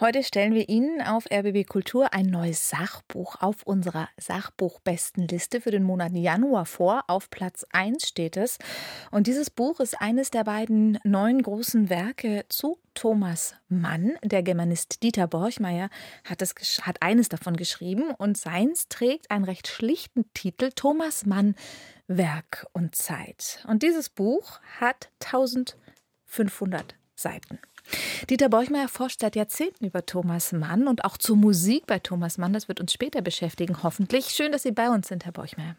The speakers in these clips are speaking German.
Heute stellen wir Ihnen auf RBB Kultur ein neues Sachbuch auf unserer Sachbuchbestenliste für den Monat Januar vor. Auf Platz 1 steht es. Und dieses Buch ist eines der beiden neuen großen Werke zu Thomas Mann. Der Germanist Dieter Borchmeier hat, es, hat eines davon geschrieben und seins trägt einen recht schlichten Titel Thomas Mann Werk und Zeit. Und dieses Buch hat 1500 Seiten. Dieter Borchmeier forscht seit Jahrzehnten über Thomas Mann und auch zur Musik bei Thomas Mann. Das wird uns später beschäftigen, hoffentlich. Schön, dass Sie bei uns sind, Herr Borchmeier.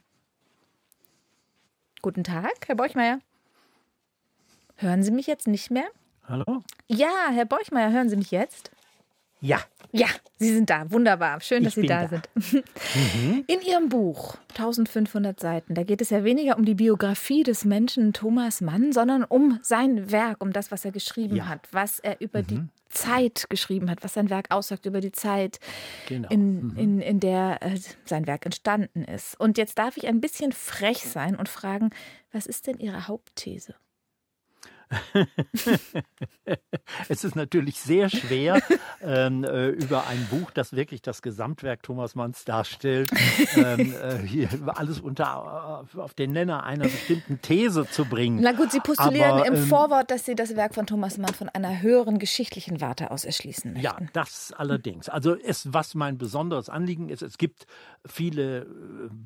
Guten Tag, Herr Borchmeier. Hören Sie mich jetzt nicht mehr? Hallo? Ja, Herr Borchmeier, hören Sie mich jetzt? Ja. Ja, Sie sind da. Wunderbar. Schön, dass ich Sie da, da, sind. Mhm. In Ihrem Buch 1500 Seiten, da geht es ja weniger um die Biografie des Menschen Thomas Mann, sondern um sein Werk, um das, was er geschrieben ja. hat, was er über mhm. die Zeit geschrieben hat, was sein Werk aussagt über die Zeit, genau. in, mhm. in, in der äh, sein Werk entstanden ist. Und jetzt darf ich ein bisschen frech sein und fragen, was ist denn Ihre Hauptthese? es ist natürlich sehr schwer, ähm, äh, über ein Buch, das wirklich das Gesamtwerk Thomas Manns darstellt, ähm, äh, alles unter äh, auf den Nenner einer bestimmten These zu bringen. Na gut, Sie postulieren Aber, im ähm, Vorwort, dass Sie das Werk von Thomas Mann von einer höheren geschichtlichen Warte aus erschließen möchten. Ja, das allerdings. Also es, was mein besonderes Anliegen ist, es gibt viele äh,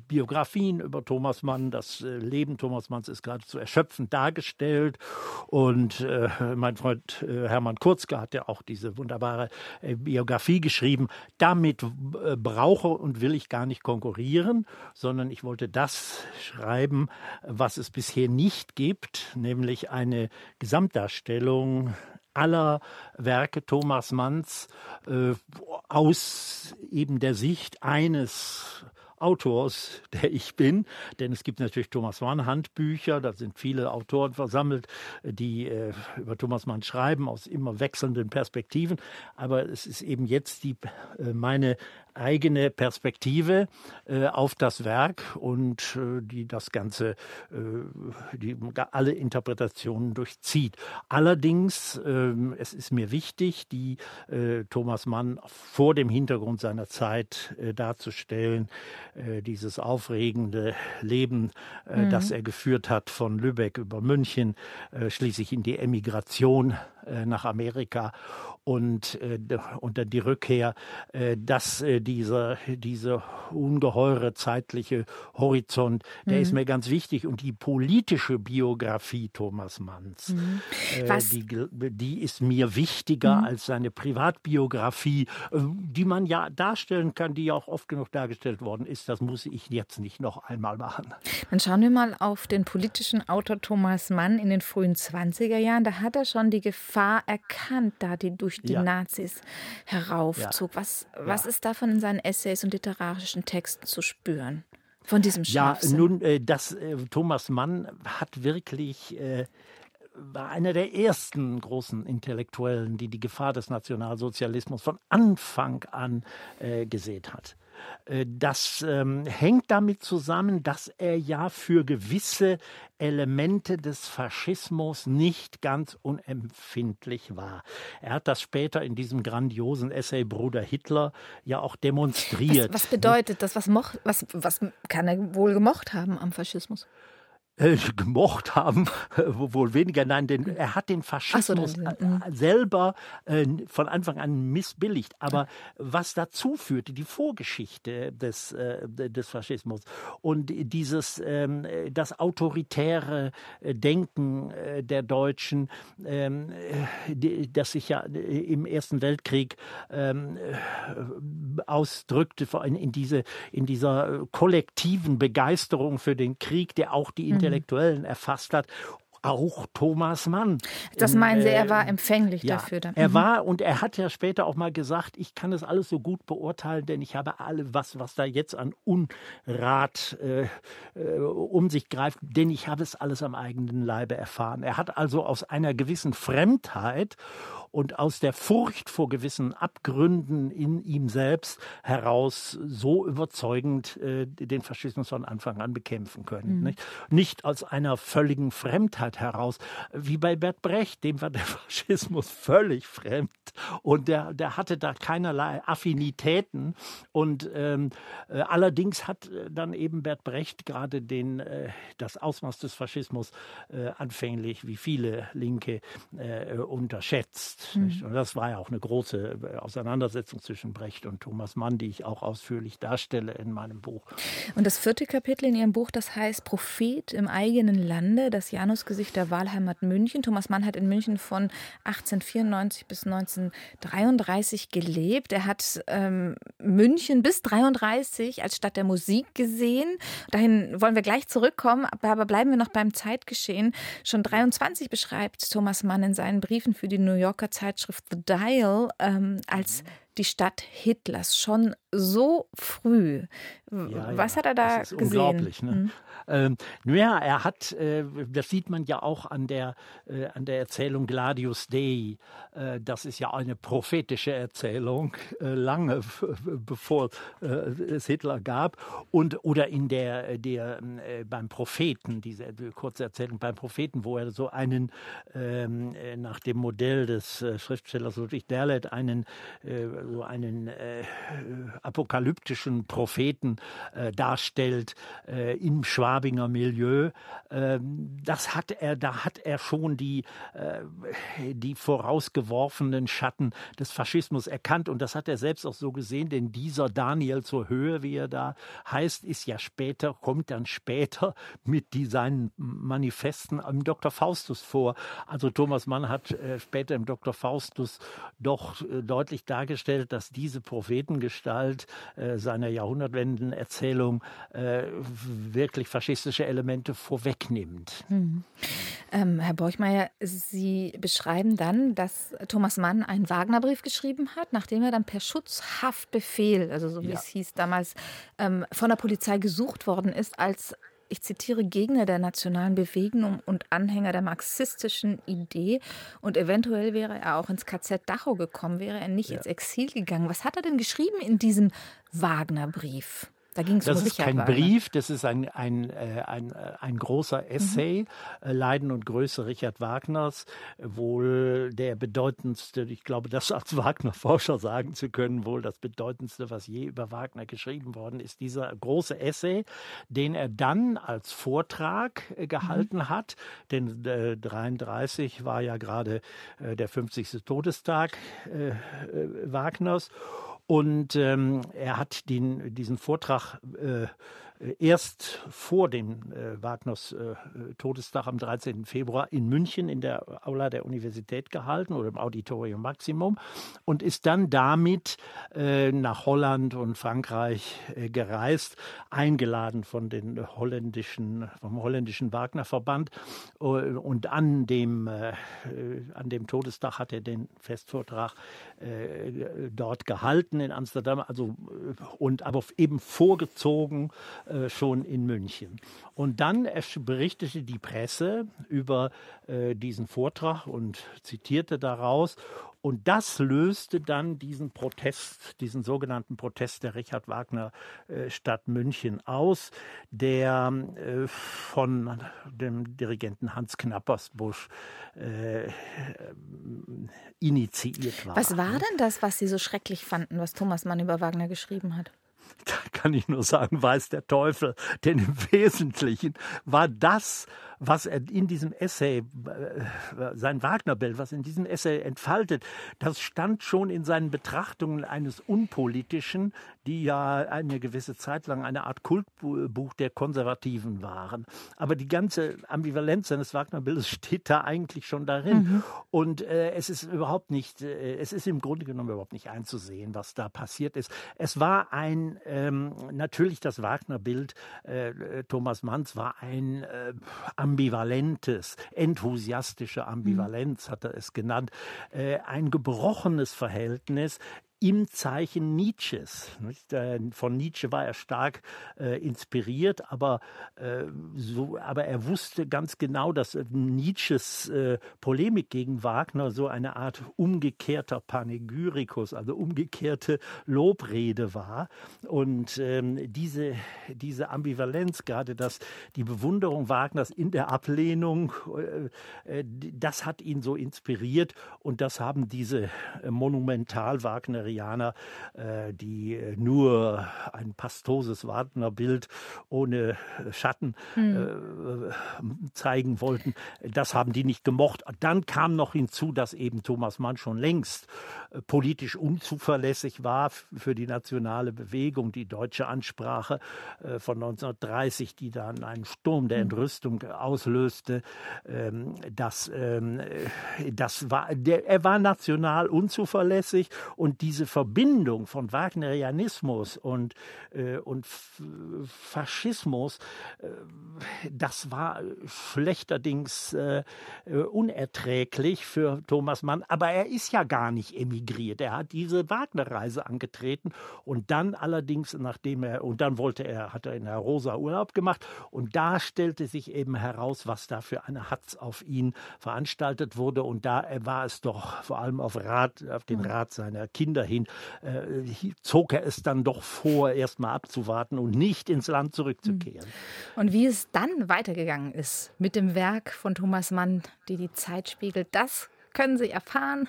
Biografien über Thomas Mann. Das äh, Leben Thomas Manns ist geradezu erschöpfend dargestellt und äh, mein Freund äh, Hermann Kurzke hat ja auch diese wunderbare äh, Biografie geschrieben. Damit äh, brauche und will ich gar nicht konkurrieren, sondern ich wollte das schreiben, was es bisher nicht gibt, nämlich eine Gesamtdarstellung aller Werke Thomas Manns äh, aus eben der Sicht eines Autors, der ich bin. Denn es gibt natürlich Thomas Mann Handbücher, da sind viele Autoren versammelt, die äh, über Thomas Mann schreiben aus immer wechselnden Perspektiven. Aber es ist eben jetzt die, äh, meine eigene Perspektive äh, auf das Werk und äh, die das Ganze, äh, die alle Interpretationen durchzieht. Allerdings, ähm, es ist mir wichtig, die äh, Thomas Mann vor dem Hintergrund seiner Zeit äh, darzustellen, äh, dieses aufregende Leben, mhm. das er geführt hat von Lübeck über München, schließlich in die Emigration nach Amerika und, äh, und dann die Rückkehr, äh, dass äh, dieser, dieser ungeheure zeitliche Horizont, der mhm. ist mir ganz wichtig. Und die politische Biografie Thomas Manns, mhm. äh, die, die ist mir wichtiger mhm. als seine Privatbiografie, äh, die man ja darstellen kann, die ja auch oft genug dargestellt worden ist. Das muss ich jetzt nicht noch einmal machen. Dann schauen wir mal auf den politischen Autor Thomas Mann in den frühen 20er Jahren. Da hat er schon die Gefahr erkannt, da die durch die ja. Nazis heraufzog. Was, was ist davon in seinen Essays und literarischen Texten zu spüren? Von diesem Scharfsinn? Ja, nun, äh, das äh, Thomas Mann hat wirklich äh, war einer der ersten großen Intellektuellen, die die Gefahr des Nationalsozialismus von Anfang an äh, gesät hat. Äh, das ähm, hängt damit zusammen, dass er ja für gewisse Elemente des Faschismus nicht ganz unempfindlich war. Er hat das später in diesem grandiosen Essay Bruder Hitler ja auch demonstriert. Was, was bedeutet das? Was, moch, was, was kann er wohl gemocht haben am Faschismus? Äh, gemocht haben, wohl weniger. Nein, denn er hat den Faschismus so, dann, äh, selber äh, von Anfang an missbilligt. Aber was dazu führte, die Vorgeschichte des, äh, des Faschismus und dieses ähm, das autoritäre Denken der Deutschen, ähm, das sich ja im Ersten Weltkrieg ähm, ausdrückte in, in, diese, in dieser kollektiven Begeisterung für den Krieg, der auch die mhm. Intellektuellen erfasst hat auch Thomas Mann. Das meinen Sie, er war ähm, empfänglich ja, dafür? Dann. Er mhm. war und er hat ja später auch mal gesagt, ich kann das alles so gut beurteilen, denn ich habe alle, was, was da jetzt an Unrat äh, äh, um sich greift, denn ich habe es alles am eigenen Leibe erfahren. Er hat also aus einer gewissen Fremdheit und aus der Furcht vor gewissen Abgründen in ihm selbst heraus so überzeugend äh, den Faschismus von Anfang an bekämpfen können. Mhm. Nicht? nicht aus einer völligen Fremdheit heraus. Wie bei Bert Brecht, dem war der Faschismus völlig fremd und der, der hatte da keinerlei Affinitäten. Und ähm, äh, allerdings hat äh, dann eben Bert Brecht gerade den, äh, das Ausmaß des Faschismus äh, anfänglich, wie viele Linke, äh, unterschätzt. Mhm. Und das war ja auch eine große äh, Auseinandersetzung zwischen Brecht und Thomas Mann, die ich auch ausführlich darstelle in meinem Buch. Und das vierte Kapitel in Ihrem Buch, das heißt Prophet im eigenen Lande, das Janusgesicht der Wahlheimat München. Thomas Mann hat in München von 1894 bis 1933 gelebt. Er hat ähm, München bis 33 als Stadt der Musik gesehen. Dahin wollen wir gleich zurückkommen, aber bleiben wir noch beim Zeitgeschehen. Schon 23 beschreibt Thomas Mann in seinen Briefen für die New Yorker Zeitschrift The Dial ähm, als die Stadt Hitlers schon so früh. Ja, Was ja. hat er da das ist gesehen? Unglaublich. Ne? Mhm. Ähm, naja, er hat, äh, das sieht man ja auch an der, äh, an der Erzählung Gladius Dei. Äh, das ist ja eine prophetische Erzählung, äh, lange bevor äh, es Hitler gab. Und, oder in der, der äh, beim Propheten, diese kurze Erzählung beim Propheten, wo er so einen, ähm, nach dem Modell des Schriftstellers Ludwig Derlet, einen, so einen apokalyptischen Propheten darstellt im Schwarz Schwabinger Milieu. Ähm, das hat er, da hat er schon die, äh, die vorausgeworfenen Schatten des Faschismus erkannt und das hat er selbst auch so gesehen, denn dieser Daniel zur Höhe, wie er da heißt, ist ja später, kommt dann später mit seinen Manifesten im Dr. Faustus vor. Also Thomas Mann hat äh, später im Dr. Faustus doch äh, deutlich dargestellt, dass diese Prophetengestalt seiner Jahrhundertwendenerzählung wirklich faschistische Elemente vorwegnimmt. Mhm. Ähm, Herr Borchmeier, Sie beschreiben dann, dass Thomas Mann einen Wagnerbrief geschrieben hat, nachdem er dann per Schutzhaftbefehl, also so wie ja. es hieß damals, ähm, von der Polizei gesucht worden ist als ich zitiere, Gegner der nationalen Bewegung und Anhänger der marxistischen Idee. Und eventuell wäre er auch ins KZ Dachau gekommen, wäre er nicht ja. ins Exil gegangen. Was hat er denn geschrieben in diesem Wagner-Brief? Da ging es Das um ist kein. Brief, das ist ein, ein, äh, ein, äh, ein großer Essay, mhm. Leiden und Größe Richard Wagners, wohl der bedeutendste, ich glaube, das als Wagner-Forscher sagen zu können, wohl das bedeutendste, was je über Wagner geschrieben worden ist, dieser große Essay, den er dann als Vortrag gehalten mhm. hat, denn äh, 33 war ja gerade äh, der 50. Todestag äh, Wagners und ähm, er hat den, diesen Vortrag äh, erst vor dem äh, Wagners äh, Todestag am 13. Februar in München in der Aula der Universität gehalten oder im Auditorium Maximum und ist dann damit äh, nach Holland und Frankreich äh, gereist, eingeladen von den holländischen, vom holländischen Wagner-Verband äh, und an dem, an dem Todestag hat er den Festvortrag dort gehalten in Amsterdam, also und aber eben vorgezogen äh, schon in München. Und dann berichtete die Presse über äh, diesen Vortrag und zitierte daraus. Und das löste dann diesen Protest, diesen sogenannten Protest der Richard Wagner äh, Stadt München aus, der äh, von dem Dirigenten Hans Knappersbusch äh, initiiert war. Was war denn das, was Sie so schrecklich fanden, was Thomas Mann über Wagner geschrieben hat? Kann ich nur sagen, weiß der Teufel. Denn im Wesentlichen war das, was er in diesem Essay, äh, sein Wagnerbild, was in diesem Essay entfaltet, das stand schon in seinen Betrachtungen eines Unpolitischen, die ja eine gewisse Zeit lang eine Art Kultbuch der Konservativen waren. Aber die ganze Ambivalenz seines Wagnerbildes steht da eigentlich schon darin. Mhm. Und äh, es ist überhaupt nicht, äh, es ist im Grunde genommen überhaupt nicht einzusehen, was da passiert ist. Es war ein, ähm, natürlich das Wagnerbild äh, Thomas Manns war ein äh, ambivalentes, enthusiastische Ambivalenz, hat er es genannt, äh, ein gebrochenes Verhältnis im Zeichen Nietzsches. Von Nietzsche war er stark äh, inspiriert, aber, äh, so, aber er wusste ganz genau, dass Nietzsches äh, Polemik gegen Wagner so eine Art umgekehrter Panegyrikus, also umgekehrte Lobrede war. Und ähm, diese, diese Ambivalenz, gerade das, die Bewunderung Wagners in der Ablehnung, äh, äh das hat ihn so inspiriert und das haben diese äh, Monumental-Wagnerianer, äh, die äh, nur ein pastoses Wagner-Bild ohne Schatten hm. zeigen wollten, das haben die nicht gemocht. Dann kam noch hinzu, dass eben Thomas Mann schon längst politisch unzuverlässig war für die nationale Bewegung, die deutsche Ansprache von 1930, die dann einen Sturm der hm. Entrüstung auslöste. Ähm, das, ähm, das war, der, er war national unzuverlässig und diese Verbindung von Wagnerianismus und, äh, und Faschismus, äh, das war schlechterdings äh, unerträglich für Thomas Mann. Aber er ist ja gar nicht emigriert. Er hat diese Wagner-Reise angetreten und dann allerdings, nachdem er, und dann wollte er, hat er in der Rosa Urlaub gemacht und da stellte sich eben heraus, was da für eine Hatz auf ihn veranstaltet wurde und da war es doch vor allem auf Rat, auf den mhm. Rat seiner Kinder hin, äh, zog er es dann doch vor, erst mal abzuwarten und nicht ins Land zurückzukehren. Mhm. Und wie es dann weitergegangen ist mit dem Werk von Thomas Mann, die die Zeit spiegelt, das können Sie erfahren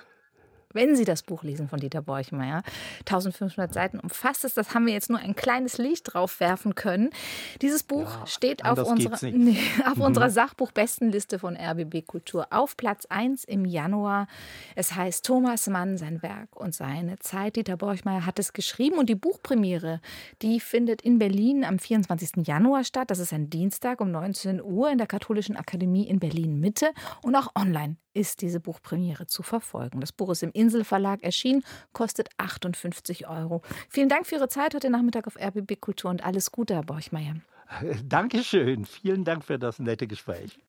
wenn Sie das Buch lesen von Dieter Borchmeier. 1500 Seiten umfasst es. Das haben wir jetzt nur ein kleines Licht drauf werfen können. Dieses Buch ja, steht auf, unserer, nee, auf mhm. unserer Sachbuchbestenliste von RBB Kultur auf Platz 1 im Januar. Es heißt Thomas Mann, sein Werk und seine Zeit. Dieter Borchmeier hat es geschrieben und die Buchpremiere, die findet in Berlin am 24. Januar statt. Das ist ein Dienstag um 19 Uhr in der Katholischen Akademie in Berlin Mitte und auch online ist diese Buchpremiere zu verfolgen. Das Buch ist im Inselverlag erschienen, kostet 58 Euro. Vielen Dank für Ihre Zeit heute Nachmittag auf RBB Kultur und alles Gute, Herr Borchmeier. Dankeschön. Vielen Dank für das nette Gespräch.